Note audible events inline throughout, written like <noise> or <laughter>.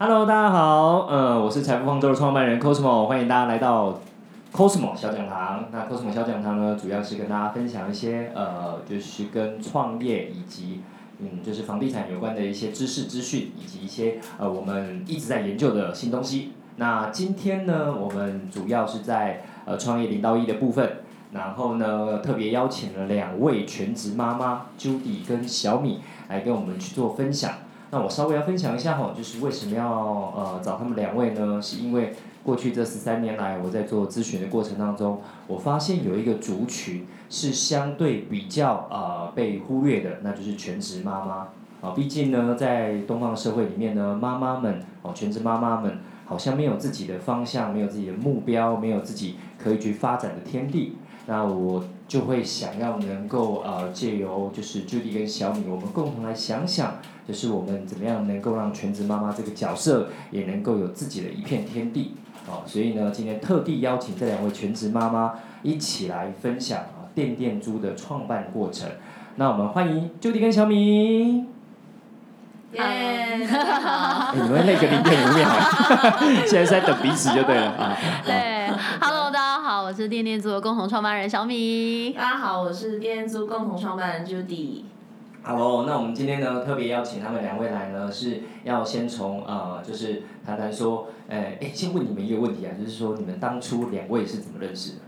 Hello，大家好，呃，我是财富方舟的创办人 Cosmo，欢迎大家来到 Cosmo 小讲堂。那 Cosmo 小讲堂呢，主要是跟大家分享一些呃，就是跟创业以及嗯，就是房地产有关的一些知识资讯，以及一些呃，我们一直在研究的新东西。那今天呢，我们主要是在呃创业零到一的部分，然后呢，特别邀请了两位全职妈妈 Judy 跟小米来跟我们去做分享。那我稍微要分享一下哈，就是为什么要呃找他们两位呢？是因为过去这十三年来，我在做咨询的过程当中，我发现有一个族群是相对比较呃被忽略的，那就是全职妈妈。啊，毕竟呢，在东方社会里面呢，妈妈们哦，全职妈妈们好像没有自己的方向，没有自己的目标，没有自己可以去发展的天地。那我就会想要能够呃借由就是 Judy 跟小米，我们共同来想想，就是我们怎么样能够让全职妈妈这个角色也能够有自己的一片天地。哦，所以呢，今天特地邀请这两位全职妈妈一起来分享啊电电猪的创办过程。那我们欢迎 Judy 跟小米。耶！<laughs> 哎你们那个零点五秒，<laughs> 现在是在等彼此就对了啊。<laughs> 对，Hello，大家好，我是电电猪的共同创办人小米。大家好，我是电租共同创办人 Judy。Hello，那我们今天呢特别邀请他们两位来呢，是要先从呃，就是谈谈说，哎，哎，先问你们一个问题啊，就是说你们当初两位是怎么认识的？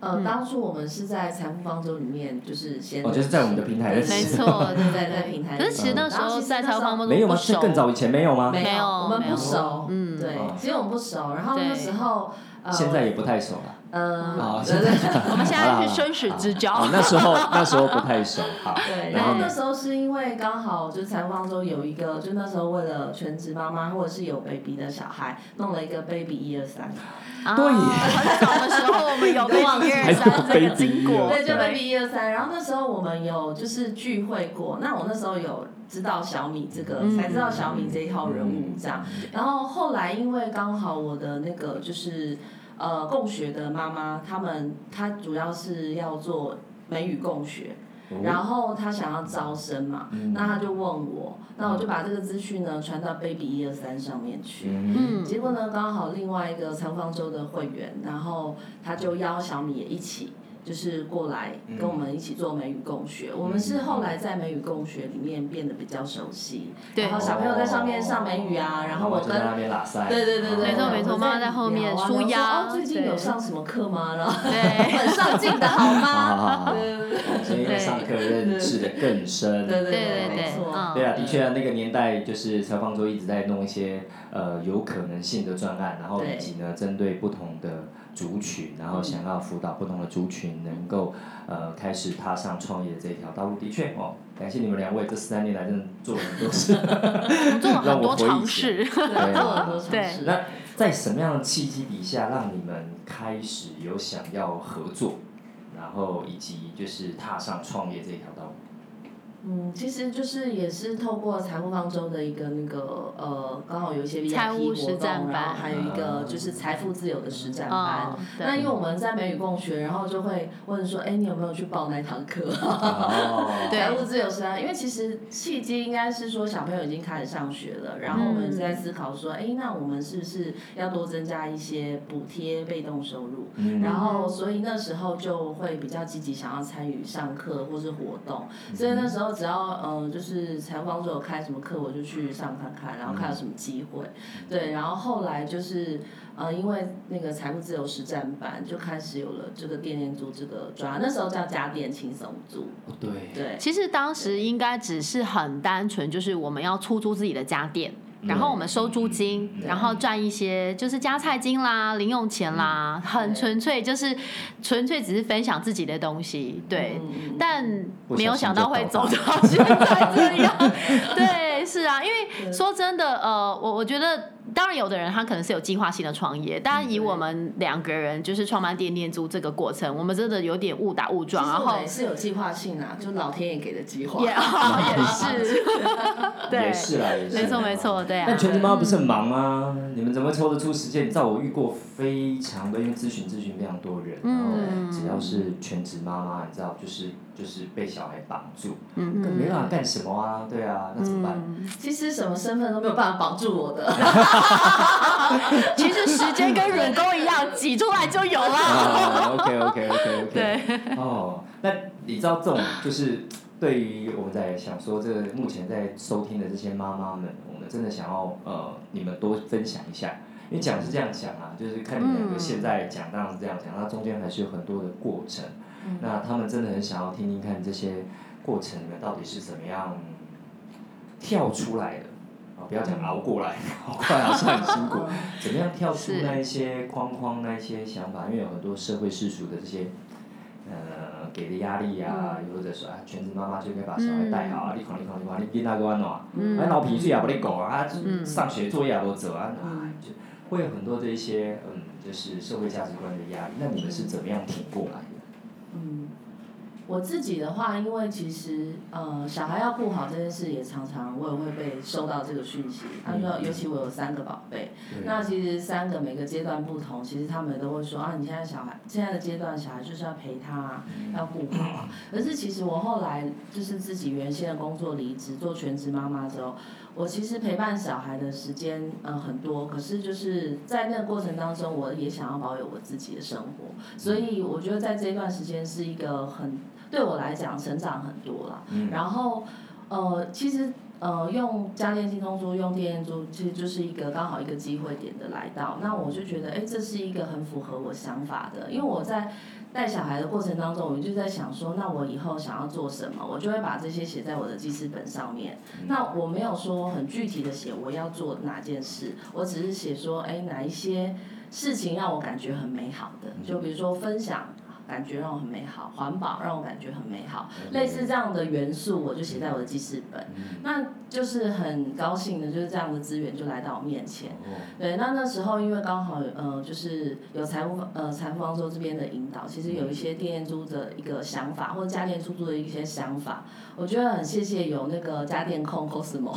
呃，嗯当初我们是在财富方舟里面，就是先哦，就是在我们的平台认识。没错，对对，对平台。可是其实那时候在财富方舟没有吗？是更早以前没有吗？没没有我们不熟。嗯对哦，其实我们不熟。然后对那时候，呃，现在也不太熟了。呃 <laughs> 我们现在是生死之交。哦，那时候那时候不太熟，<laughs> 好。对，然后那时候是因为刚好就是财富方舟有一个，就那时候为了全职妈妈或者是有 baby 的小孩，弄了一个 baby 一二三。啊对很早的时候我们有被一二 <laughs> 还有三这个经过，对，就 baby 一二三。然后那时候我们有就是聚会过，那我那时候有知道小米这个，嗯才知道小米这一号人物这样。然后后来因为刚好我的那个就是呃共学的妈妈，他们她主要是要做美语共学，然后她想要招生嘛，嗯。那她就问我，那我就把这个资讯呢传到 baby 一二三上面去。结果呢，刚好另外一个长方舟的会员，然后他就邀小米也一起，就是过来跟我们一起做美语共学。我们是后来在美语共学里面变得比较熟悉，对然后小朋友在上面上美语啊，然后我跟就在那边拉塞。对对对对，没错没错妈妈在后面说哦，最近有上什么课吗？然后对 <laughs> 很上进的好吗？<laughs> 所以在上课认识的更深。对对对对没错。嗯对啊，的确啊，那个年代就是采访周一直在弄一些呃有可能性的专案，然后以及呢针对不同的族群，然后想要辅导不同的族群能够呃开始踏上创业这一条道路。的确哦，感谢你们两位这三年来真的做了很多事。做了很让我多回忆起尝试。对，做了很多尝对试。那在什么样的契机底下，让你们开始有想要合作，然后以及就是踏上创业这条道路？嗯，其实就是也是透过财务方舟的一个那个呃，刚好有一些 VIP 活实战动，然后还有一个就是财富自由的实战班。哦，那因为，我们在美语共学，然后就会问说，哎，你有没有去报那堂课？<laughs> 财务自由实战，因为其实契机应该是说小朋友已经开始上学了，然后我们嗯在思考说，哎，那我们是不是要多增加一些补贴被动收入？嗯然后，所以那时候就会比较积极，想要参与上课或是活动。所以那时候只要呃，就是财务方说有开什么课，我就去上看看，然后看有什么机会。对，然后后来就是呃，因为那个财务自由实战班就开始有了这个电电租这个专案，那时候叫家电轻松租。哦对，对，其实当时应该只是很单纯，就是我们要出租自己的家电。然后我们收租金，然后赚一些就是加菜金啦、零用钱啦，很纯粹，就是纯粹只是分享自己的东西，对。嗯但不没有想到会走到现在这样，<laughs> 对，是啊，因为说真的，呃，我我觉得当然有的人他可能是有计划性的创业，但以我们两个人就是创办店店租这个过程，我们真的有点误打误撞，然后也是有计划性啊，就老天爷给的计划。也 <laughs> 也是，<laughs> 对，也是啦，也是。没错没错，对啊。但全职妈妈不是很忙吗？你们怎么抽得出时间？你知道我遇过非常的，因为咨询咨询非常多人，然后只要是全职妈妈，你知道就是。就是被小孩绑住，更没办法干什么啊？对啊，那怎么办？其实什么身份都没有办法绑住我的。<laughs> <laughs> 其实时间跟人工一样，挤出来就有了。<laughs> OK OK OK OK。对。哦，那你知道这种就是对于我们在想说，这个目前在收听的这些妈妈们，我们真的想要呃，你们多分享一下。因为讲是这样讲啊，就是看你们两个现在讲当然是这样讲，那中间还是有很多的过程。那他们真的很想要听听看这些过程里面到底是怎么样跳出来的啊！不要讲熬过来，好 <laughs> 快好像很辛苦。<laughs> 怎么样跳出那一些框框、那一些想法？因为有很多社会世俗的这些呃给的压力啊，或者说啊，全职妈妈就应该把小孩带好啊！你看你看你看，你囡仔个安怎？啊，闹脾气也不你讲啊，上学作业也不做啊，就会有很多这些嗯，就是社会价值观的压力。那你们是怎么样挺过来？我自己的话，因为其实呃，小孩要顾好这件事，也常常我也会被收到这个讯息。他说，尤其我有三个宝贝，那其实三个每个阶段不同，其实他们都会说啊，你现在小孩现在的阶段，小孩就是要陪他，要顾好。可是其实我后来就是自己原先的工作离职，做全职妈妈之后，我其实陪伴小孩的时间呃很多，可是就是在那个过程当中，我也想要保有我自己的生活，所以我觉得在这一段时间是一个很。对我来讲，成长很多了。然后，呃，其实，呃，用家电新中租，用电电租，其实就是一个刚好一个机会点的来到。那我就觉得，哎，这是一个很符合我想法的。因为我在带小孩的过程当中，我们就在想说，那我以后想要做什么，我就会把这些写在我的记事本上面。那我没有说很具体的写我要做哪件事，我只是写说，哎，哪一些事情让我感觉很美好的，就比如说分享。感觉让我很美好，环保让我感觉很美好，类似这样的元素，我就写在我的记事本。那就是很高兴的，就是这样的资源就来到我面前。对，那那时候因为刚好呃，就是有财务呃财富方舟这边的引导，其实有一些电租的一个想法，或者家电出租的一些想法，我觉得很谢谢有那个家电控 Cosmo，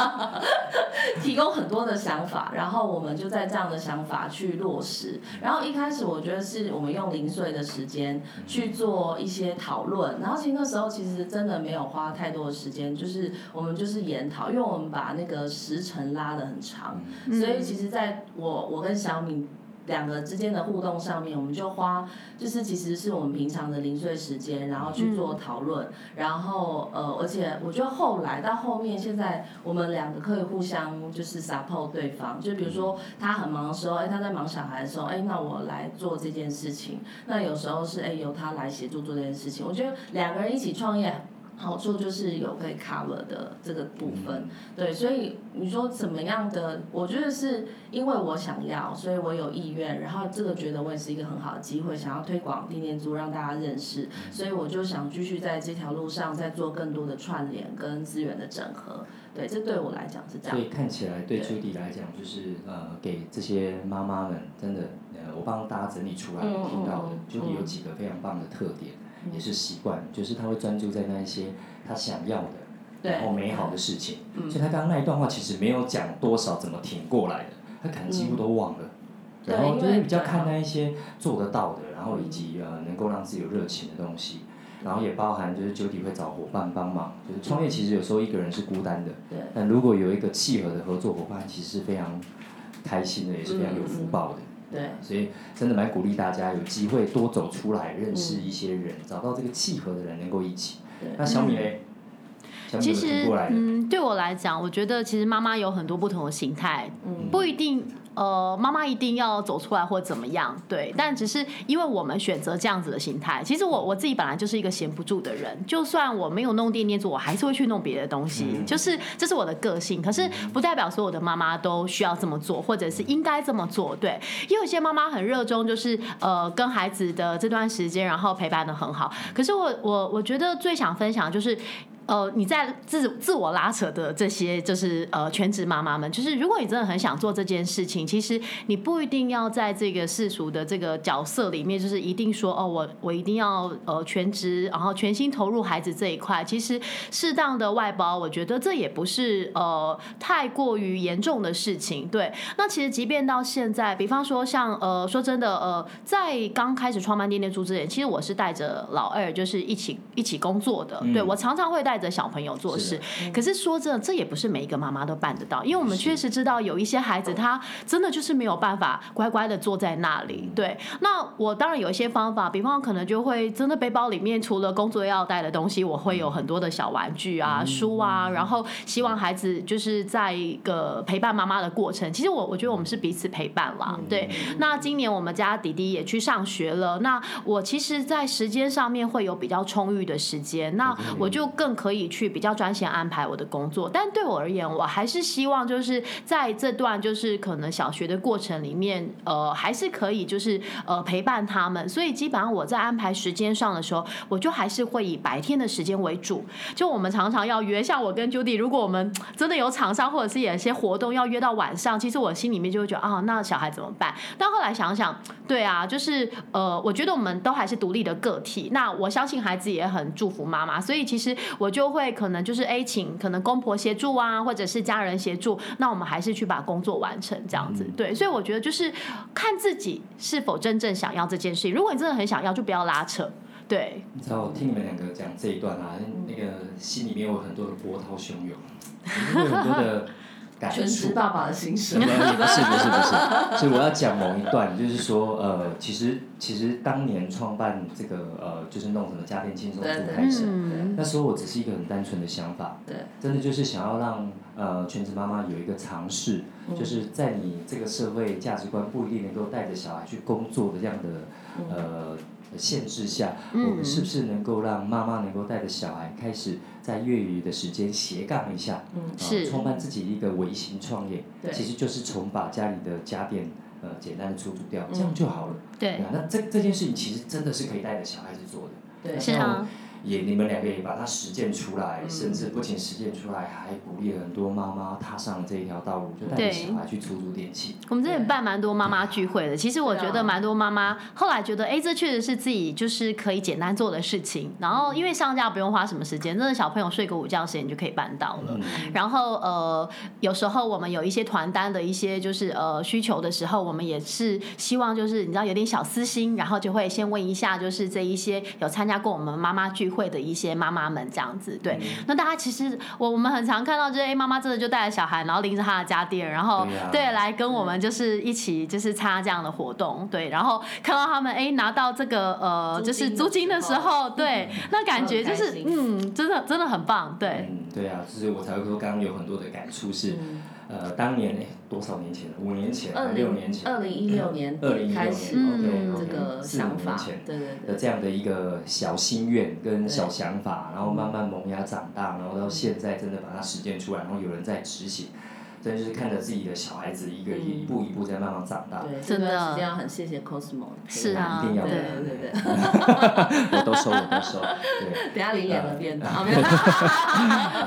<laughs> 提供很多的想法，然后我们就在这样的想法去落实。然后一开始我觉得是我们用。零碎的时间去做一些讨论，然后其实那时候其实真的没有花太多的时间，就是我们就是研讨，因为我们把那个时程拉得很长，所以其实在我我跟小敏。两个之间的互动上面，我们就花，就是其实是我们平常的零碎时间，然后去做讨论，然后呃，而且我觉得后来到后面，现在我们两个可以互相就是 support 对方，就比如说他很忙的时候，哎，他在忙小孩的时候，哎，那我来做这件事情，那有时候是哎由他来协助做这件事情，我觉得两个人一起创业。好处就是有可以 cover 的这个部分，对，所以你说怎么样的？我觉得是因为我想要，所以我有意愿，然后这个觉得我也是一个很好的机会，想要推广地念租让大家认识，所以我就想继续在这条路上再做更多的串联跟资源的整合，对，这对我来讲是这样。所以看起来对朱迪来讲，就是呃，给这些妈妈们真的，呃，我帮大家整理出来听到的，朱迪有几个非常棒的特点。也是习惯，就是他会专注在那一些他想要的，然后美好的事情。所以他刚刚那一段话其实没有讲多少怎么挺过来的，他可能几乎都忘了。然后就是比较看那一些做得到的，然后以及呃能够让自己有热情的东西，然后也包含就是酒体会找伙伴帮忙。就是创业其实有时候一个人是孤单的，但如果有一个契合的合作伙伴，其实是非常开心的，也是非常有福报的。对，所以真的蛮鼓励大家有机会多走出来，认识一些人，找到这个契合的人，能够一起。那小米嘞？其实，嗯，对我来讲，我觉得其实妈妈有很多不同的形态，嗯不一定。呃，妈妈一定要走出来或怎么样？对，但只是因为我们选择这样子的心态。其实我我自己本来就是一个闲不住的人，就算我没有弄电电做，我还是会去弄别的东西。就是这是我的个性，可是不代表所有的妈妈都需要这么做，或者是应该这么做。对，也有些妈妈很热衷，就是呃跟孩子的这段时间，然后陪伴的很好。可是我我我觉得最想分享就是。呃，你在自自我拉扯的这些，就是呃，全职妈妈们，就是如果你真的很想做这件事情，其实你不一定要在这个世俗的这个角色里面，就是一定说哦，我我一定要呃全职，然后全心投入孩子这一块。其实适当的外包，我觉得这也不是呃太过于严重的事情。对，那其实即便到现在，比方说像呃，说真的呃，在刚开始创办店店猪之前，其实我是带着老二，就是一起一起工作的。对我常常会带。的小朋友做事，可是说真的，这也不是每一个妈妈都办得到，因为我们确实知道有一些孩子，他真的就是没有办法乖乖的坐在那里。对，那我当然有一些方法，比方可能就会真的背包里面除了工作要带的东西，我会有很多的小玩具啊、书啊，然后希望孩子就是在一个陪伴妈妈的过程。其实我我觉得我们是彼此陪伴啦。对，那今年我们家弟弟也去上学了，那我其实，在时间上面会有比较充裕的时间，那我就更可。以去比较专心安排我的工作，但对我而言，我还是希望就是在这段就是可能小学的过程里面，呃，还是可以就是呃陪伴他们。所以基本上我在安排时间上的时候，我就还是会以白天的时间为主。就我们常常要约，像我跟 Judy，如果我们真的有厂商或者是有一些活动要约到晚上，其实我心里面就会觉得啊，那小孩怎么办？但后来想想，对啊，就是呃，我觉得我们都还是独立的个体。那我相信孩子也很祝福妈妈，所以其实我就。就会可能就是 A 请可能公婆协助啊，或者是家人协助，那我们还是去把工作完成这样子。对，所以我觉得就是看自己是否真正想要这件事情。如果你真的很想要，就不要拉扯。对。你知道我，听你们两个讲这一段啊，那个心里面有很多的波涛汹涌，<laughs> 有很多的。全职爸爸的心声。不是不是不是，<laughs> 所以我要讲某一段，就是说，呃，其实其实当年创办这个呃，就是弄什么家电轻松组开始，那时候我只是一个很单纯的想法，对，真的就是想要让呃全职妈妈有一个尝试，就是在你这个社会价值观不一定能够带着小孩去工作的这样的呃。限制下，我们是不是能够让妈妈能够带着小孩开始在业余的时间斜杠一下，啊，创办自己一个微型创业，其实就是从把家里的家电呃简单的出租掉，这样就好了。对，那这这件事情其实真的是可以带着小孩子做的。对，是啊。也你们两个也把它实践出来，甚至不仅实践出来，还鼓励很多妈妈踏上这一条道路，就带着小孩去出租电器。我们这里办蛮多妈妈聚会的，其实我觉得蛮多妈妈后来觉得，哎，这确实是自己就是可以简单做的事情。然后因为上架不用花什么时间，真的小朋友睡个午觉时间就可以办到了。然后呃，有时候我们有一些团单的一些就是呃需求的时候，我们也是希望就是你知道有点小私心，然后就会先问一下，就是这一些有参加过我们妈妈聚。会的一些妈妈们这样子，对，那大家其实我我们很常看到，就是哎，妈妈真的就带着小孩，然后拎着他的家电，然后对来跟我们就是一起就是参加这样的活动，对，然后看到他们哎拿到这个呃就是租金的时候，对，那感觉就是嗯，真的真的很棒，对，嗯，对啊，所以我才会说刚刚有很多的感触是。呃，当年哎，多少年前五年前，六年前，二零一六年开始这个想法，对对对，的这样的一个小心愿跟小想法，然后慢慢萌芽长大，然后到现在真的把它实践出来，然后有人在执行。真就是看着自己的小孩子一个一步一步在慢慢长大。对，真的，要很谢谢 Cosmo。是啊，一定要的对对对。<laughs> 我都收，我都收。对。<laughs> 等下领脸的变大。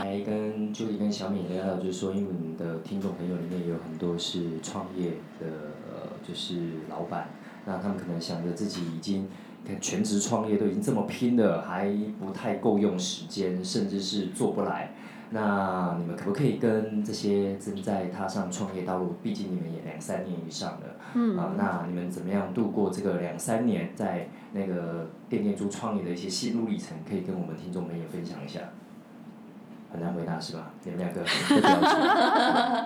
来跟 Judy 跟小敏聊聊，就是说，因为你的听众朋友里面有很多是创业的，呃就是老板，那他们可能想着自己已经看全职创业都已经这么拼了，还不太够用时间，甚至是做不来。那你们可不可以跟这些正在踏上创业道路，毕竟你们也两三年以上了，啊，那你们怎么样度过这个两三年在那个店店猪创业的一些心路历程，可以跟我们听众朋友分享一下？很难回答是吧？你们两个很标准。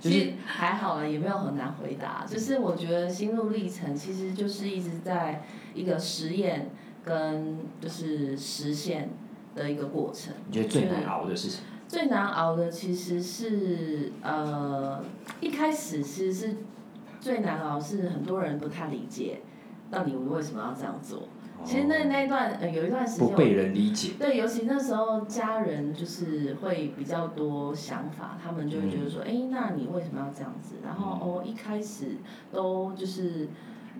<laughs> 其实还好了，也没有很难回答。就是我觉得心路历程其实就是一直在一个实验跟就是实现的一个过程。你觉得最难熬的事情？最难熬的其实是呃，一开始其实是最难熬，是很多人不太理解，到底我为什么要这样做。其实那那一段呃有一段时间不被人理解。对，尤其那时候家人就是会比较多想法，他们就会觉得说，哎，那你为什么要这样子？然后哦，一开始都就是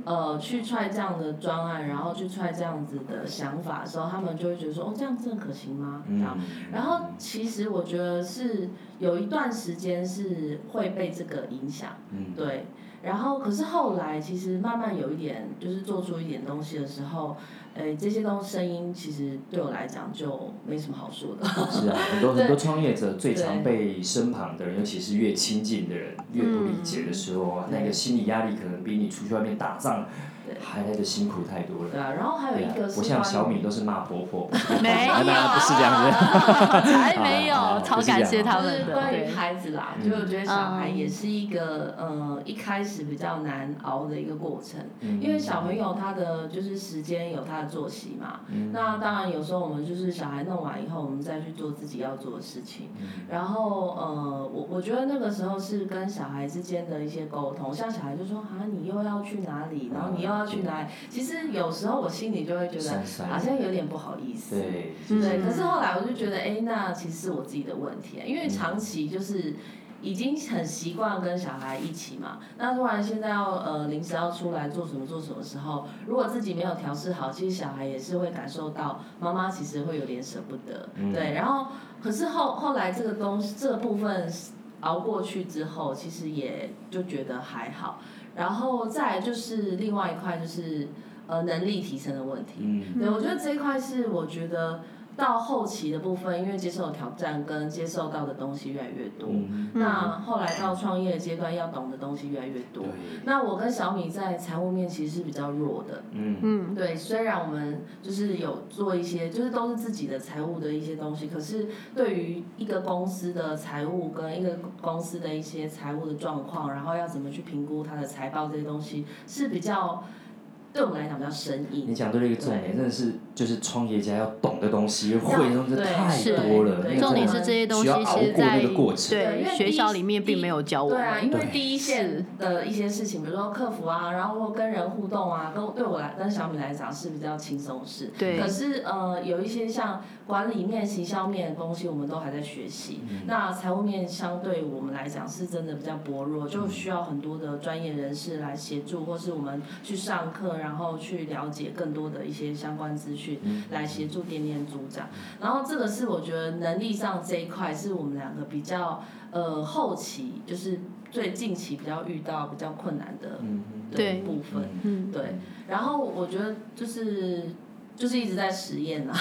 呃，去踹这样的专案，然后去踹这样子的想法的时候，他们就会觉得说，哦，这样真的可行吗？这样，然后其实我觉得是有一段时间是会被这个影响，对。然后，可是后来其实慢慢有一点，就是做出一点东西的时候，诶，这些东声音其实对我来讲就没什么好说的。是啊，<laughs> 很多很多创业者最常被身旁的人，尤其是越亲近的人越不理解的时候，那个心理压力可能比你出去外面打仗。还来的辛苦太多了。对啊，然后还有一个是。不像小米都是骂婆婆。<laughs> 没有。不是这样子。才没有，<laughs> 超感谢他们。就是关于孩子啦，就我觉得小孩也是一个呃一开始比较难熬的一个过程，因为小朋友他的就是时间有他的作息嘛。那当然有时候我们就是小孩弄完以后，我们再去做自己要做的事情。然后呃，我我觉得那个时候是跟小孩之间的一些沟通，像小孩就说啊，你又要去哪里？然后你又要。去哪？其实有时候我心里就会觉得好像有点不好意思，对，对。可是后来我就觉得，哎，那其实是我自己的问题，因为长期就是已经很习惯跟小孩一起嘛。那突然现在要呃临时要出来做什么做什么时候，如果自己没有调试好，其实小孩也是会感受到妈妈其实会有点舍不得，对。然后可是后后来这个东西这部分熬过去之后，其实也就觉得还好。然后再就是另外一块就是呃能力提升的问题，对我觉得这一块是我觉得到后期的部分，因为接受挑战跟接受到的东西越来越多，那后来到创业阶段要懂的东西越来越多。那我跟小米在财务面其实是比较弱的，嗯嗯，对，虽然我们就是有做一些，就是都是自己的财务的一些东西，可是对于一个公司的财务跟一个公司的一些财务的状况，然后要怎么去评估它的财报这些东西是比较。对我们来讲比较生硬。你讲对了一个重点，真的是就是创业家要懂的东西，会的东西太多了。重点是这些东西是在对学校里面并没有教我们。对啊，因为第一线的一些事情，比如说客服啊，然后跟人互动啊，跟对我来跟小米来讲是比较轻松事。对。可是呃，有一些像管理面、行销面的东西，我们都还在学习。那财务面相对我们来讲是真的比较薄弱，就需要很多的专业人士来协助，或是我们去上课。然后去了解更多的一些相关资讯，来协助店店组长。然后这个是我觉得能力上这一块是我们两个比较呃后期，就是最近期比较遇到比较困难的的部分。对，然后我觉得就是。就是一直在实验呐，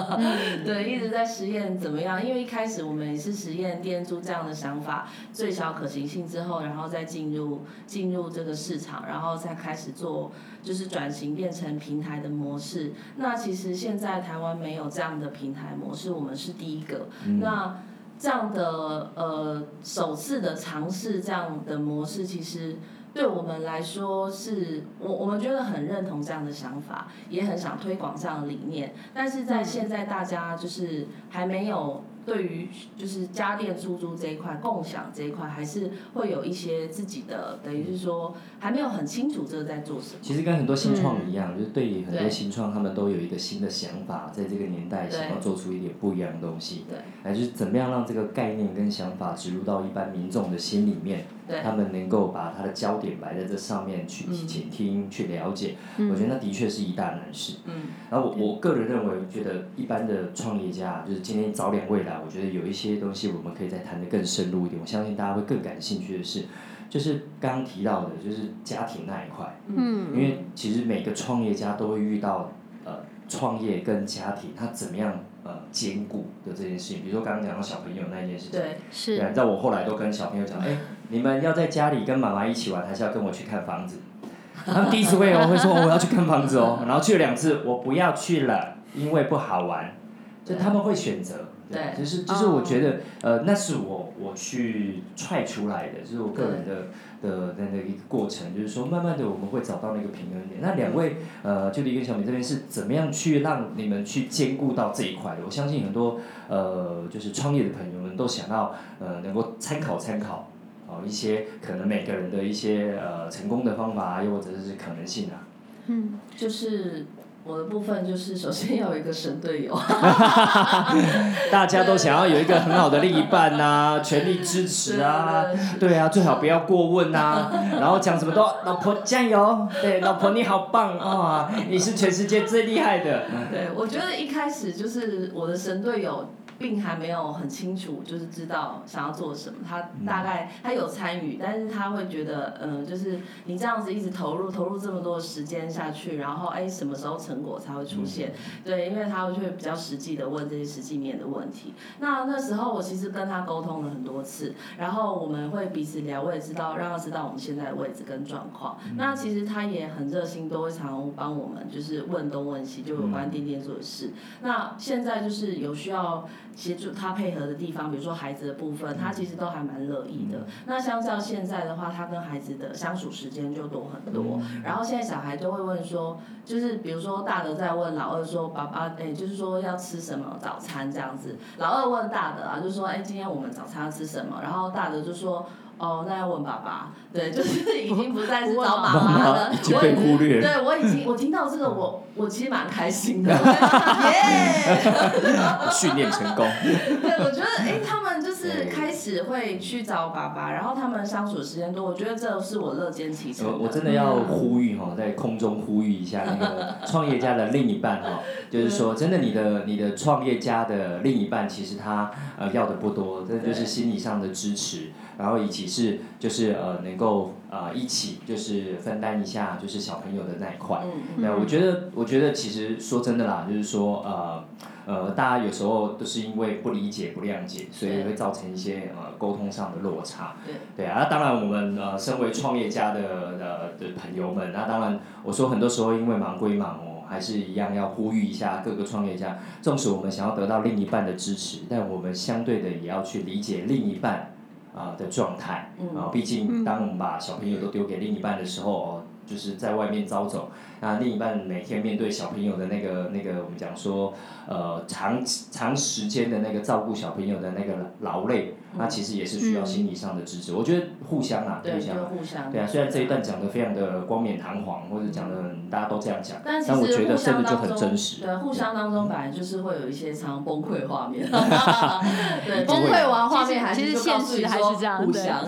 <laughs> 对，一直在实验怎么样？因为一开始我们也是实验店租这样的想法，最小可行性之后，然后再进入进入这个市场，然后再开始做，就是转型变成平台的模式。那其实现在台湾没有这样的平台模式，我们是第一个。那这样的呃首次的尝试这样的模式，其实。对我们来说，是我我们觉得很认同这样的想法，也很想推广这样的理念。但是在现在大家就是还没有对于就是家电出租这一块、共享这一块，还是会有一些自己的，等于是说还没有很清楚这个在做什么。其实跟很多新创一样，就是对于很多新创，他们都有一个新的想法，在这个年代想要做出一点不一样的东西。对，来就是怎么样让这个概念跟想法植入到一般民众的心里面。他们能够把他的焦点摆在这上面去倾听、去了解，我觉得那的确是一大难事。嗯然后我我个人认为，觉得一般的创业家，就是今天早点未来，我觉得有一些东西我们可以再谈得更深入一点。我相信大家会更感兴趣的是，就是刚刚提到的，就是家庭那一块。嗯。因为其实每个创业家都会遇到呃创业跟家庭他怎么样呃兼顾的这件事情。比如说刚刚讲到小朋友那件事情。对，是。在我后来都跟小朋友讲，哎。你们要在家里跟妈妈一起玩，还是要跟我去看房子？<laughs> 他们第一次会哦，会说我要去看房子哦，然后去了两次，我不要去了，因为不好玩。就他们会选择，对，就是就是我觉得，呃，那是我我去踹出来的，就是我个人的的的那个一个过程，就是说慢慢的我们会找到那个平衡点。那两位呃，就李跟小米这边是怎么样去让你们去兼顾到这一块的？我相信很多呃，就是创业的朋友们都想要呃，能够参考参考。哦，一些可能每个人的一些呃成功的方法，又或者是可能性啊。嗯，就是我的部分就是首先要有一个神队友，<laughs> 大家都想要有一个很好的另一半呐，全力支持啊，对啊，最好不要过问呐，然后讲什么都老婆加油，对，老婆你好棒啊，你是全世界最厉害的。对，我觉得一开始就是我的神队友。并还没有很清楚，就是知道想要做什么。他大概他有参与，但是他会觉得，嗯，就是你这样子一直投入，投入这么多时间下去，然后哎，什么时候成果才会出现？对，因为他会比较实际的问这些实际面的问题。那那时候我其实跟他沟通了很多次，然后我们会彼此聊，我也知道让他知道我们现在的位置跟状况。那其实他也很热心，都会常帮我们，就是问东问西，就有关店店做的事。那现在就是有需要。协助他配合的地方，比如说孩子的部分，他其实都还蛮乐意的。那相较现在的话，他跟孩子的相处时间就多很多。然后现在小孩都会问说，就是比如说大的在问老二说：“爸爸，哎，就是说要吃什么早餐这样子。”老二问大的啊，就说：“哎，今天我们早餐要吃什么？”然后大的就说。哦，那要问爸爸，对，就是已经不再是找妈妈了，已经被忽略。对，我已经 <laughs> 我听到这个，我我其实蛮开心的，耶！<laughs> 训练成功。对，我觉得哎，他们就是开始会去找爸爸，然后他们相处时间多，我觉得这是我乐见其成。我真的要呼吁哈，在空中呼吁一下那个创业家的另一半哈，<laughs> 就是说，真的，你的你的创业家的另一半，其实他呃要的不多，这就是心理上的支持。然后以及是就是呃能够呃一起就是分担一下就是小朋友的那一块，那，我觉得我觉得其实说真的啦，就是说呃呃大家有时候都是因为不理解不谅解，所以会造成一些呃沟通上的落差。对，对啊，那当然我们呃身为创业家的呃的朋友们，那当然我说很多时候因为忙归忙哦，还是一样要呼吁一下各个创业家，纵使我们想要得到另一半的支持，但我们相对的也要去理解另一半。啊的状态，啊，毕竟当我们把小朋友都丢给另一半的时候，哦，就是在外面招走。那另一半每天面对小朋友的那个那个，我们讲说，呃，长长时间的那个照顾小朋友的那个劳累，那其实也是需要心理上的支持。我觉得互相啊，互相，互相，对啊。虽然这一段讲的非常的光冕堂皇，或者讲的大家都这样讲，但我觉得真的就很真实。对，互相当中本来就是会有一些常崩溃画面。<laughs> 对，崩溃完画面还是现实还是这样，<laughs> 互相。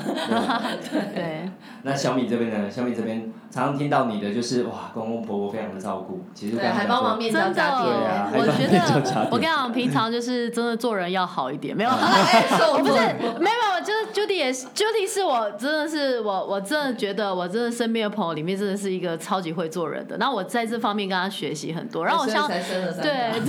对。那小米这边呢？小米这边常常听到你的就是哇，公公婆婆非常的照顾，其实还帮忙面交家电，我觉得我跟你讲，平常就是真的做人要好一点，没有，<laughs> 我不是，没有，就是 Judy 也是，Judy 是我真的是我，我真的觉得我真的身边的朋友里面真的是一个超级会做人的，然后我在这方面跟他学习很多，然后我像对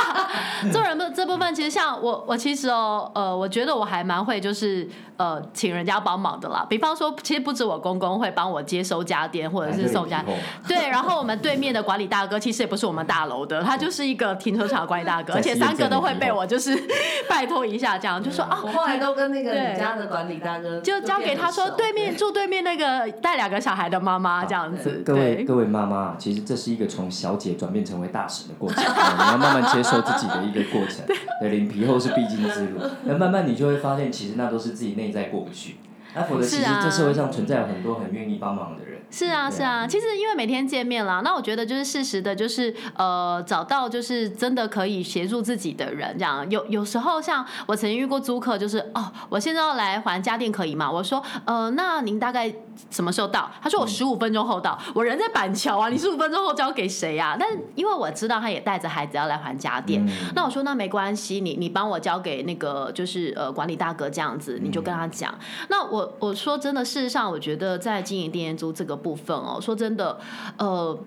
<laughs> 做人的这部分，其实像我，我其实哦，呃，我觉得我还蛮会，就是呃，请人家帮忙的啦，比方说，其实不止我。公公会帮我接收家电或者是送家，对，然后我们对面的管理大哥其实也不是我们大楼的，他就是一个停车场管理大哥，而且三个都会被我就是拜托一下，这样就说啊，我后来都跟那个你家的管理大哥就交给他说，对面住对面那个带两个小孩的妈妈这样子。各位各位妈妈，其实这是一个从小姐转变成为大使的过程，你要慢慢接受自己的一个过程，<laughs> 对，脸皮厚是必经之路，那慢慢你就会发现，其实那都是自己内再过不去。那否则，其实这社会上存在有很多很愿意帮忙的人。是啊，是啊，其实因为每天见面啦，那我觉得就是适时的，就是呃，找到就是真的可以协助自己的人，这样有有时候像我曾经遇过租客，就是哦，我现在要来还家电可以吗？我说呃，那您大概什么时候到？他说我十五分钟后到，我人在板桥啊，你十五分钟后交给谁呀？但因为我知道他也带着孩子要来还家电，那我说那没关系，你你帮我交给那个就是呃管理大哥这样子，你就跟他讲。那我我我说真的，事实上我觉得在经营店租这个。部分哦，说真的，呃，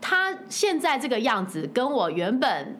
他现在这个样子跟我原本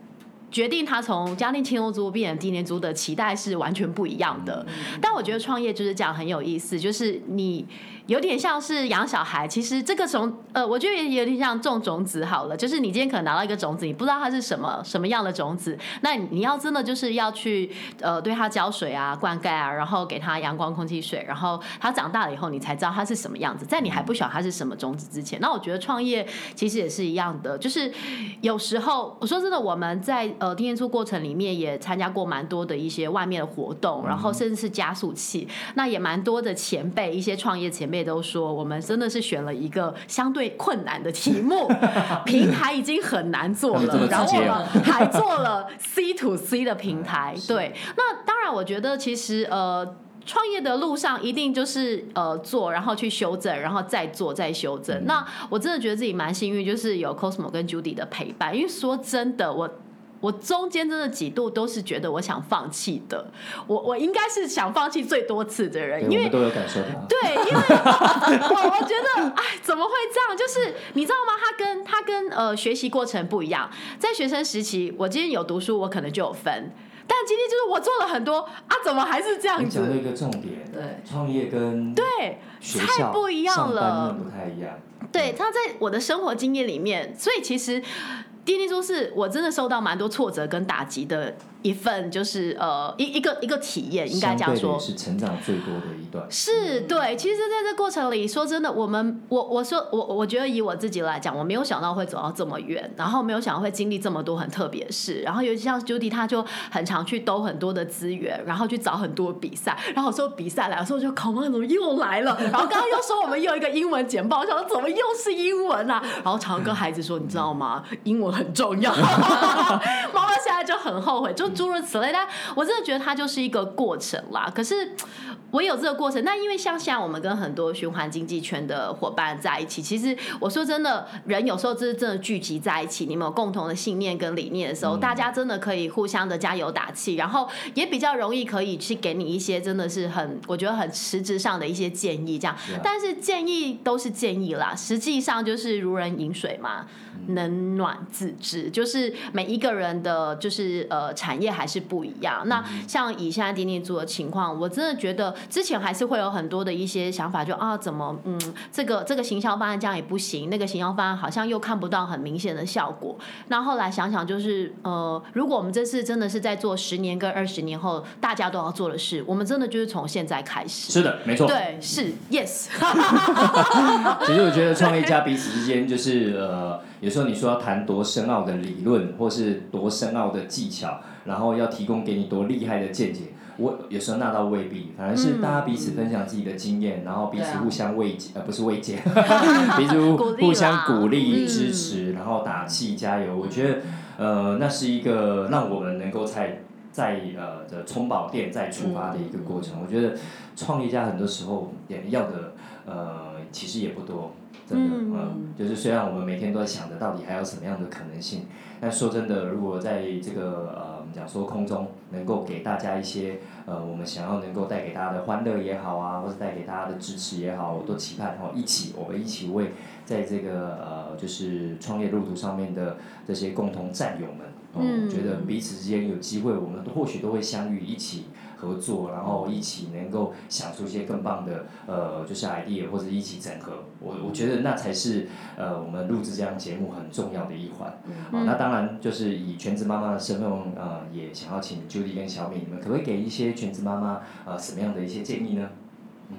决定他从家庭轻松租变成低年租的期待是完全不一样的。但我觉得创业就是这样很有意思，就是你。有点像是养小孩，其实这个种呃，我觉得也有点像种种子好了。就是你今天可能拿到一个种子，你不知道它是什么什么样的种子，那你要真的就是要去呃对它浇水啊、灌溉啊，然后给它阳光、空气、水，然后它长大了以后，你才知道它是什么样子。在你还不晓得它是什么种子之前，那我觉得创业其实也是一样的，就是有时候我说真的，我们在呃天初过程里面也参加过蛮多的一些外面的活动，然后甚至是加速器，那也蛮多的前辈，一些创业前辈都说，我们真的是选了一个相对困难的题目，<laughs> 平台已经很难做了，然后我们还做了 C to C 的平台。<laughs> 对，那当然，我觉得其实呃。创业的路上一定就是呃做，然后去修正，然后再做再修正。那我真的觉得自己蛮幸运，就是有 Cosmo 跟 Judy 的陪伴。因为说真的，我我中间真的几度都是觉得我想放弃的。我我应该是想放弃最多次的人，因为都有感受到。对，因为 <laughs> 我我觉得哎，怎么会这样？就是你知道吗？他跟他跟呃学习过程不一样。在学生时期，我今天有读书，我可能就有分。但今天就是我做了很多啊，怎么还是这样子？讲了一个重点，对，创业跟对太不一样了，不太一样。对，他在我的生活经验里面，所以其实滴滴猪是我真的受到蛮多挫折跟打击的。一份就是呃一一个一个体验，应该这样说，是成长最多的一段。是对，其实在这过程里，说真的，我们我我说我我觉得以我自己来讲，我没有想到会走到这么远，然后没有想到会经历这么多很特别的事，然后尤其像 Judy，他就很常去兜很多的资源，然后去找很多比赛，然后我说比赛来，的时候就考官怎么又来了，然后刚刚又说我们又一个英文简报，我想怎么又是英文啊？然后常跟孩子说，你知道吗？英文很重要。妈 <laughs> 妈很后悔，就。诸如此类，但我真的觉得它就是一个过程啦。可是我有这个过程，那因为像现在我们跟很多循环经济圈的伙伴在一起，其实我说真的，人有时候是真的聚集在一起，你们有共同的信念跟理念的时候，大家真的可以互相的加油打气，然后也比较容易可以去给你一些真的是很我觉得很实质上的一些建议，这样。但是建议都是建议啦，实际上就是如人饮水嘛。冷暖自知，就是每一个人的，就是呃产业还是不一样。那像以现在丁丁做的情况，我真的觉得之前还是会有很多的一些想法，就啊怎么嗯这个这个行销方案这样也不行，那个行销方案好像又看不到很明显的效果。那后来想想，就是呃如果我们这次真的是在做十年跟二十年后大家都要做的事，我们真的就是从现在开始。是的，没错。对，是 yes。其实我觉得创业家彼此之间就是呃。有时候你说要谈多深奥的理论，或是多深奥的技巧，然后要提供给你多厉害的见解，我有时候那倒未必，反而是大家彼此分享自己的经验，然后彼此互相慰藉，呃，不是慰藉，<laughs> 彼此互相鼓励、支持，然后打气加油。我觉得，呃，那是一个让我们能够在在呃的充饱电再出发的一个过程。我觉得创业家很多时候也要的，呃，其实也不多。真的，嗯，就是虽然我们每天都在想着到底还有什么样的可能性，但说真的，如果在这个呃，我们讲说空中能够给大家一些呃，我们想要能够带给大家的欢乐也好啊，或者带给大家的支持也好，我都期盼哈，一起我们一起为在这个呃，就是创业路途上面的这些共同战友们，嗯，觉得彼此之间有机会，我们或许都会相遇一起。合作，然后一起能够想出一些更棒的呃，就是 idea 或者一起整合，我我觉得那才是呃我们录制这样节目很重要的一环。好，那当然就是以全职妈妈的身份呃，也想要请 Judy 跟小敏，你们可不可以给一些全职妈妈呃什么样的一些建议呢？嗯，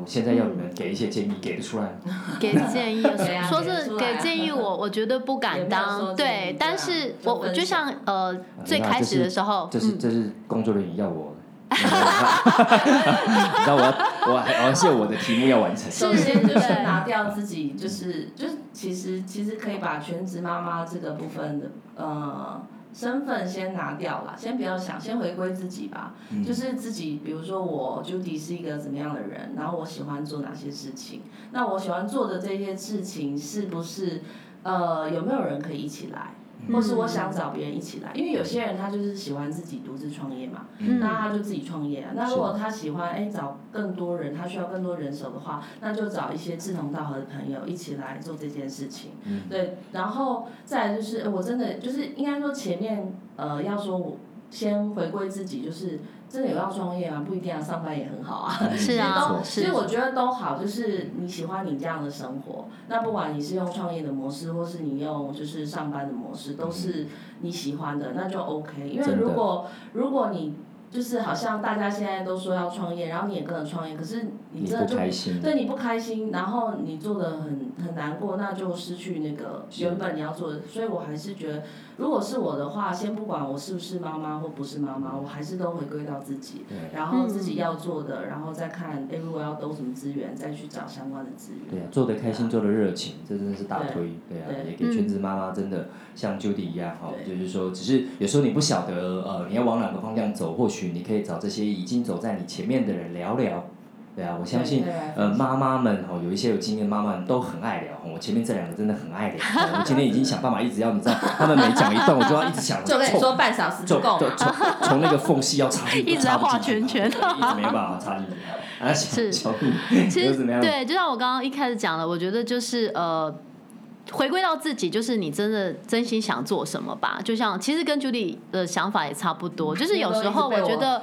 我现在要你们给一些建议，给得出来？<laughs> 给建议，说是给建议，我我觉得不敢当，对，但是我我就像呃最开始的时候，这是这是工作人员要我。<laughs> 你知道我要我还是有我的题目要完成。首先就是拿掉自己，就是就是其实其实可以把全职妈妈这个部分的呃身份先拿掉了，先不要想，先回归自己吧。就是自己，比如说我 Judy 是一个怎么样的人，然后我喜欢做哪些事情，那我喜欢做的这些事情是不是呃有没有人可以一起来？或是我想找别人一起来，因为有些人他就是喜欢自己独自创业嘛，那他就自己创业啊。那如果他喜欢哎找更多人，他需要更多人手的话，那就找一些志同道合的朋友一起来做这件事情。对，然后再就是，我真的就是应该说前面呃要说我先回归自己，就是。真的有要创业啊？不一定啊，上班也很好啊。<laughs> 是啊，其实我觉得都好，就是你喜欢你这样的生活。那不管你是用创业的模式，或是你用就是上班的模式，都是你喜欢的，那就 OK。因为如果如果你就是好像大家现在都说要创业，然后你也跟着创业，可是你真的就对你不开心，然后你做的很很难过，那就失去那个原本你要做的。所以我还是觉得，如果是我的话，先不管我是不是妈妈或不是妈妈，我还是都回归到自己，然后自己要做的，然后再看，哎，如果要兜什么资源，再去找相关的资源。对啊，做的开心，做的热情，这真的是大推。对啊，也给全职妈妈真的像 Judy 一样哈，就是说，只是有时候你不晓得呃，你要往哪个方向走，或许你可以找这些已经走在你前面的人聊聊。对啊，我相信呃妈妈们哦，有一些有经验妈妈们都很爱聊。我前面这两个真的很爱聊，<laughs> 我今天已经想办法一直要你知道，<laughs> 他们每讲一段我就要一直想。就跟你说半小时就够。从从那个缝隙要插进去，<laughs> 一直在画圈圈，一直没有办法插进去。啊，是，其实对，就像我刚刚一开始讲的，我觉得就是呃。回归到自己，就是你真的真心想做什么吧。就像其实跟 Judy 的想法也差不多，就是有时候我觉得，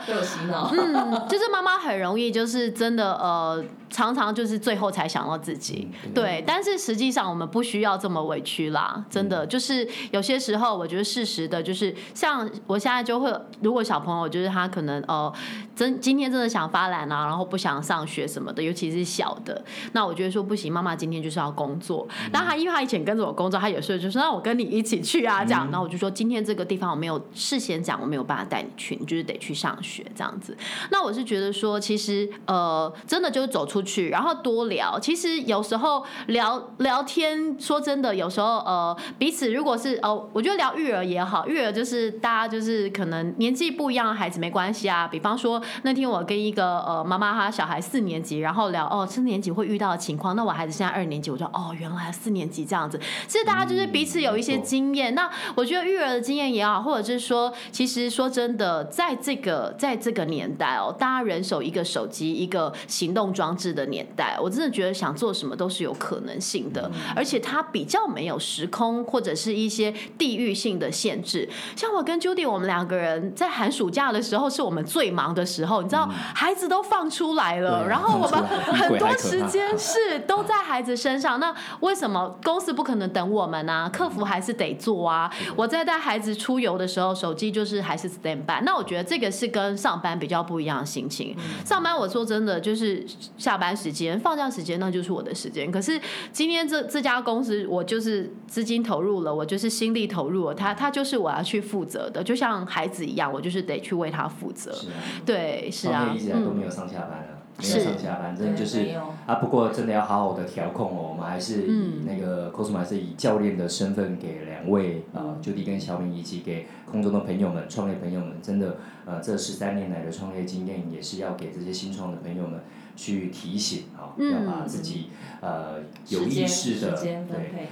嗯，就是妈妈很容易就是真的呃。常常就是最后才想到自己，对，但是实际上我们不需要这么委屈啦，真的就是有些时候，我觉得事实的就是像我现在就会，如果小朋友就是他可能呃真今天真的想发懒啊，然后不想上学什么的，尤其是小的，那我觉得说不行，妈妈今天就是要工作。那他因为他以前跟着我工作，他有时候就说那我跟你一起去啊，这样，那我就说今天这个地方我没有事先讲，我没有办法带你去，你就是得去上学这样子。那我是觉得说，其实呃真的就是走出。去，然后多聊。其实有时候聊聊天，说真的，有时候呃，彼此如果是哦，我觉得聊育儿也好，育儿就是大家就是可能年纪不一样的孩子没关系啊。比方说那天我跟一个呃妈妈，她小孩四年级，然后聊哦四年级会遇到的情况。那我孩子现在二年级，我就哦原来四年级这样子。其实大家就是彼此有一些经验。那我觉得育儿的经验也好，或者是说，其实说真的，在这个在这个年代哦，大家人手一个手机，一个行动装置。的年代，我真的觉得想做什么都是有可能性的，而且它比较没有时空或者是一些地域性的限制。像我跟 Judy，我们两个人在寒暑假的时候是我们最忙的时候，你知道，孩子都放出来了，然后我们很多时间是都在孩子身上。那为什么公司不可能等我们呢？客服还是得做啊。我在带孩子出游的时候，手机就是还是 stand by。那我觉得这个是跟上班比较不一样的心情。上班我说真的就是下班。班时间、放假时间，那就是我的时间。可是今天这这家公司，我就是资金投入了，我就是心力投入了，他他就是我要去负责的，就像孩子一样，我就是得去为他负责。是啊对，是啊，一直都没有上下班了，没有上下班，真的就是啊。不过真的要好好的调控哦，我们还是以那个 cosmo 还是以教练的身份给两位啊，Judy 跟小敏以及给空中的朋友们、创业朋友们，真的呃，这十三年来的创业经验，也是要给这些新创的朋友们。去提醒啊，要把自己呃有意识的对，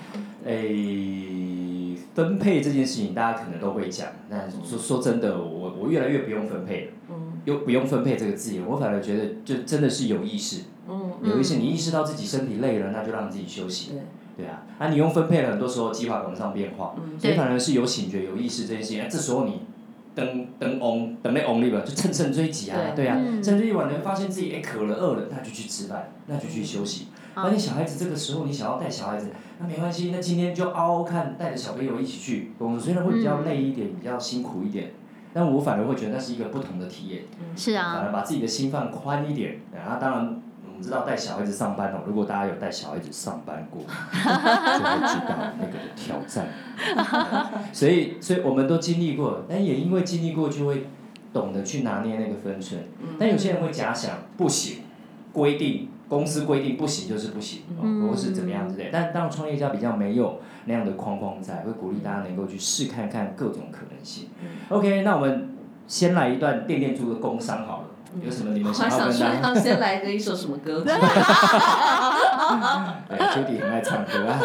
诶分配这件事情，大家可能都会讲。但说说真的，我我越来越不用分配了，又不用分配这个字眼，我反而觉得就真的是有意识。有意识，你意识到自己身体累了，那就让自己休息。对啊，啊你用分配了，很多时候计划赶不上变化，所以反而是有醒觉、有意识这件事情。这时候你。等等翁等那翁里吧，就乘胜追击啊，对啊，甚至一晚能发现自己哎渴了饿了，那就去吃饭，那就去休息。而且小孩子这个时候你想要带小孩子，那没关系，那今天就嗷嗷看带着小朋友一起去公司，虽然会比较累一点，比较辛苦一点，但我反而会觉得那是一个不同的体验。是啊。反而把自己的心放宽一点，然后当然。知道带小孩子上班哦，如果大家有带小孩子上班过，<laughs> 就会知道那个挑战。所以，所以我们都经历过，但也因为经历过，就会懂得去拿捏那个分寸。但有些人会假想不行，规定公司规定不行就是不行，或是怎么样之类。但当创业家比较没有那样的框框在，会鼓励大家能够去试看看各种可能性。OK，那我们先来一段电电猪的工商好了。有什么你们想要跟大家？先来个一首什么歌？对，Judy 很爱唱歌啊。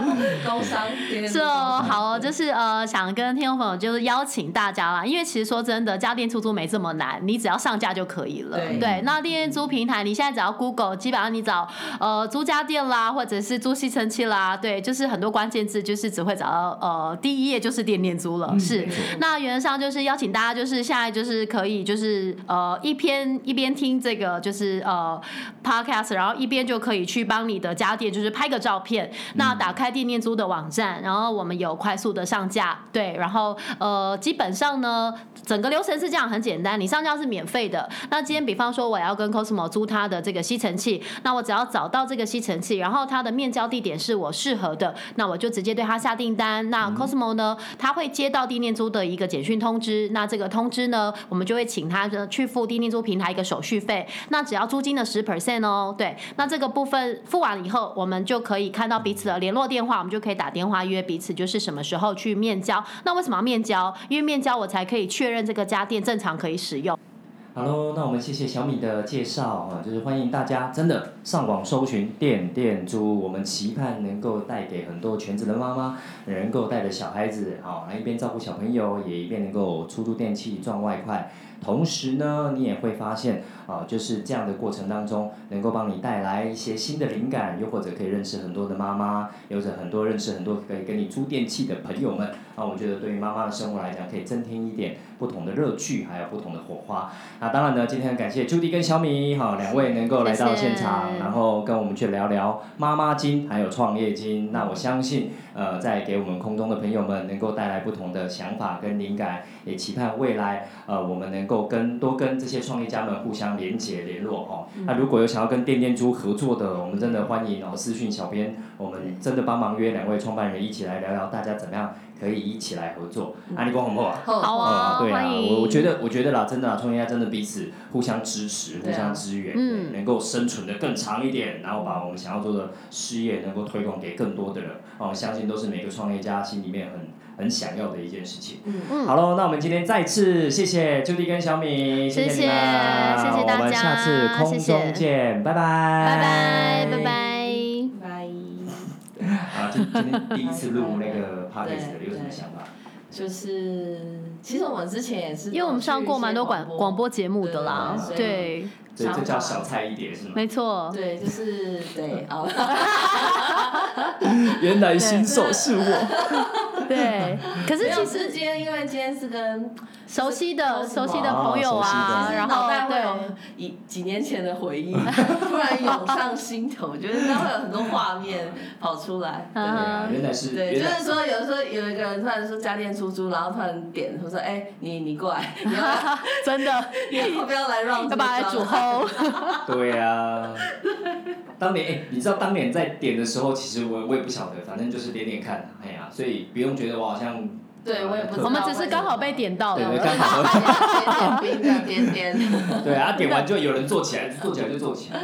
<laughs> 高商是哦，好哦，就是呃，想跟听众朋友就是邀请大家啦，因为其实说真的，家电出租没这么难，你只要上架就可以了。对，那电租平台，你现在只要 Google，基本上你找呃租家电啦，或者是租吸尘器啦，对，就是很多关键字，就是只会找到呃第一页就是电电租了。是，那原则上就是邀请大家，就是现在就是可以就是呃一篇。边一边听这个就是呃 podcast，然后一边就可以去帮你的家电就是拍个照片。那打开店面租的网站，然后我们有快速的上架，对，然后呃基本上呢，整个流程是这样很简单，你上架是免费的。那今天比方说我要跟 Cosmo 租他的这个吸尘器，那我只要找到这个吸尘器，然后它的面交地点是我适合的，那我就直接对他下订单。那 Cosmo 呢，他会接到地面租的一个简讯通知，那这个通知呢，我们就会请他去付地面租平台一个手续费，那只要租金的十 percent 哦，对，那这个部分付完以后，我们就可以看到彼此的联络电话，我们就可以打电话约彼此，就是什么时候去面交。那为什么要面交？因为面交我才可以确认这个家电正常可以使用。Hello，那我们谢谢小米的介绍啊，就是欢迎大家真的上网搜寻店店租，我们期盼能够带给很多全职的妈妈，能够带着小孩子啊，来一边照顾小朋友，也一边能够出租电器赚外快。同时呢，你也会发现啊，就是这样的过程当中，能够帮你带来一些新的灵感，又或者可以认识很多的妈妈，有着很多认识很多可以跟你租电器的朋友们啊，我觉得对于妈妈的生活来讲，可以增添一点不同的乐趣，还有不同的火花。那当然呢，今天很感谢朱迪跟小米哈两位能够来到现场，然后跟我们去聊聊妈妈经还有创业经。那我相信呃，在给我们空中的朋友们能够带来不同的想法跟灵感，也期盼未来呃我们能。够跟多跟这些创业家们互相连接联络哦。那如果有想要跟电电猪合作的，我们真的欢迎哦私讯小编，我们真的帮忙约两位创办人一起来聊聊，大家怎么样可以一起来合作。啊，你光好不好？好啊，对啊，我我觉得我觉得啦，真的创业家真的彼此互相支持、互相支援，能够生存的更长一点，然后把我们想要做的事业能够推广给更多的人。哦，相信都是每个创业家心里面很。很想要的一件事情。嗯。好喽，那我们今天再次谢谢朱迪跟小米，谢谢你们，谢谢大家，我们下次空中见，拜拜，拜拜，拜拜，拜。啊，今今天第一次录那个 podcast，有什么想法？就是，其实我们之前也是，因为我们上过蛮多广广播。节目的啦，对。这这叫小菜一碟是吗？没错。对，就是 <laughs> 对 <laughs> 哦。<laughs> 原来新手是我。对。可是其实今天因为今天是跟熟悉的熟悉的朋友啊，然后对，一几年前的回忆突然涌上心头，我觉得应该会有很多画面跑出来。对，原来是。对，就是说有时候有一个人突然说家电出租，然后突然点，他说：“哎，你你过来，你要真的，你要不要来让？要不要来煮？” <laughs> 对呀，当年哎，你知道当年在点的时候，其实我我也不晓得，反正就是点点看，哎呀，所以不用觉得我好像。对，我也不。我们只是刚好被点到了。对对，刚好。<laughs> 点点点点。<laughs> 对啊，<laughs> 点完就有人做起来，做起来就做起来。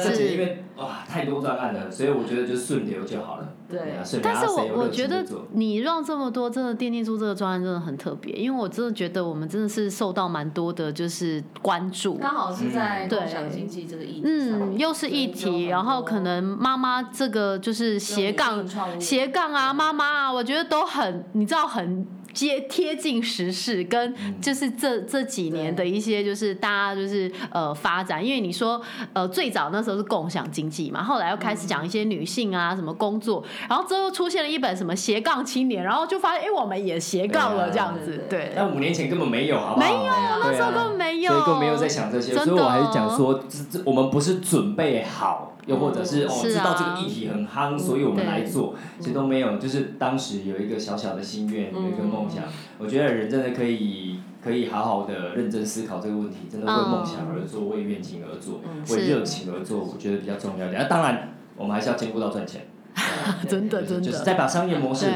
是因为哇，太多专案了，所以我觉得就顺流就好了。对，但是我我觉得你让这么多，真的奠定出这个专案真的很特别，因为我真的觉得我们真的是受到蛮多的，就是关注。刚好是在共享经济这个议题嗯，又是议题，然后可能妈妈这个就是斜杠斜杠啊，妈妈啊，我觉得都很，你知道很。接贴近时事，跟就是这这几年的一些就是大家就是呃发展，因为你说呃最早那时候是共享经济嘛，后来又开始讲一些女性啊什么工作，然后之后又出现了一本什么斜杠青年，然后就发现哎我们也斜杠了这样子，对。但五年前根本没有，好不好？没有，那时候根本没有，所以根本没有在想这些，所以我还是讲说，这这我们不是准备好。又或者是哦，知道这个议题很夯，所以我们来做，其实都没有，就是当时有一个小小的心愿，有一个梦想。我觉得人真的可以，可以好好的认真思考这个问题，真的为梦想而做，为愿景而做，为热情而做，我觉得比较重要点。那当然，我们还是要兼顾到赚钱。<laughs> 真的真的。就是再把商业模式，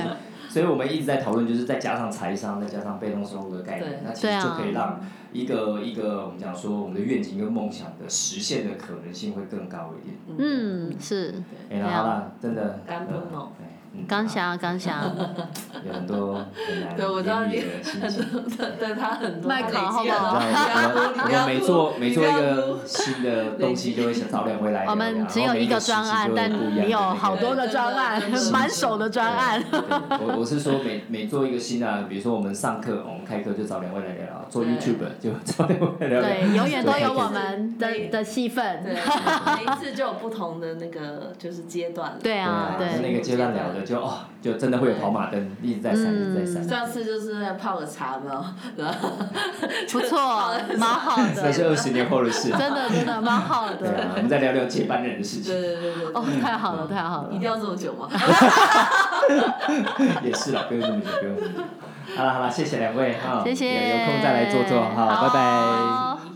所以我们一直在讨论，就是再加上财商，再加上被动收入的概念，那其实就可以让。一个一个，我们讲说我们的愿景跟梦想的实现的可能性会更高一点。嗯，是。哎，好了，真的。干不浓。刚想，刚想。<laughs> 有很多很难对，我知道你很多，对他很多。麦考好不好？我们每做每做一个新的东西，就会想找两位来。我们只有一个专案，但你有好多个专案，满手的专案。我我是说，每每做一个新的，比如说我们上课，我们开课就找两位来聊，做 YouTube 就找两位聊。对，永远都有我们的的戏份。对，每一次就有不同的那个就是阶段。对啊，对。那个阶段聊的。的就哦，就真的会有跑马灯一直在闪，一直在闪。上次就是泡个茶嘛，<laughs> 不错，蛮好的。那是二十年后的事。真的真的蛮好的。对啊，我们再聊聊接班人的事情。对对对对。哦，太好了太好了。一定要这么久吗？<laughs> 也是啦，不用这么久，不用这么久。好了好了，谢谢两位哈，谢谢，有空再来坐坐哈，拜拜。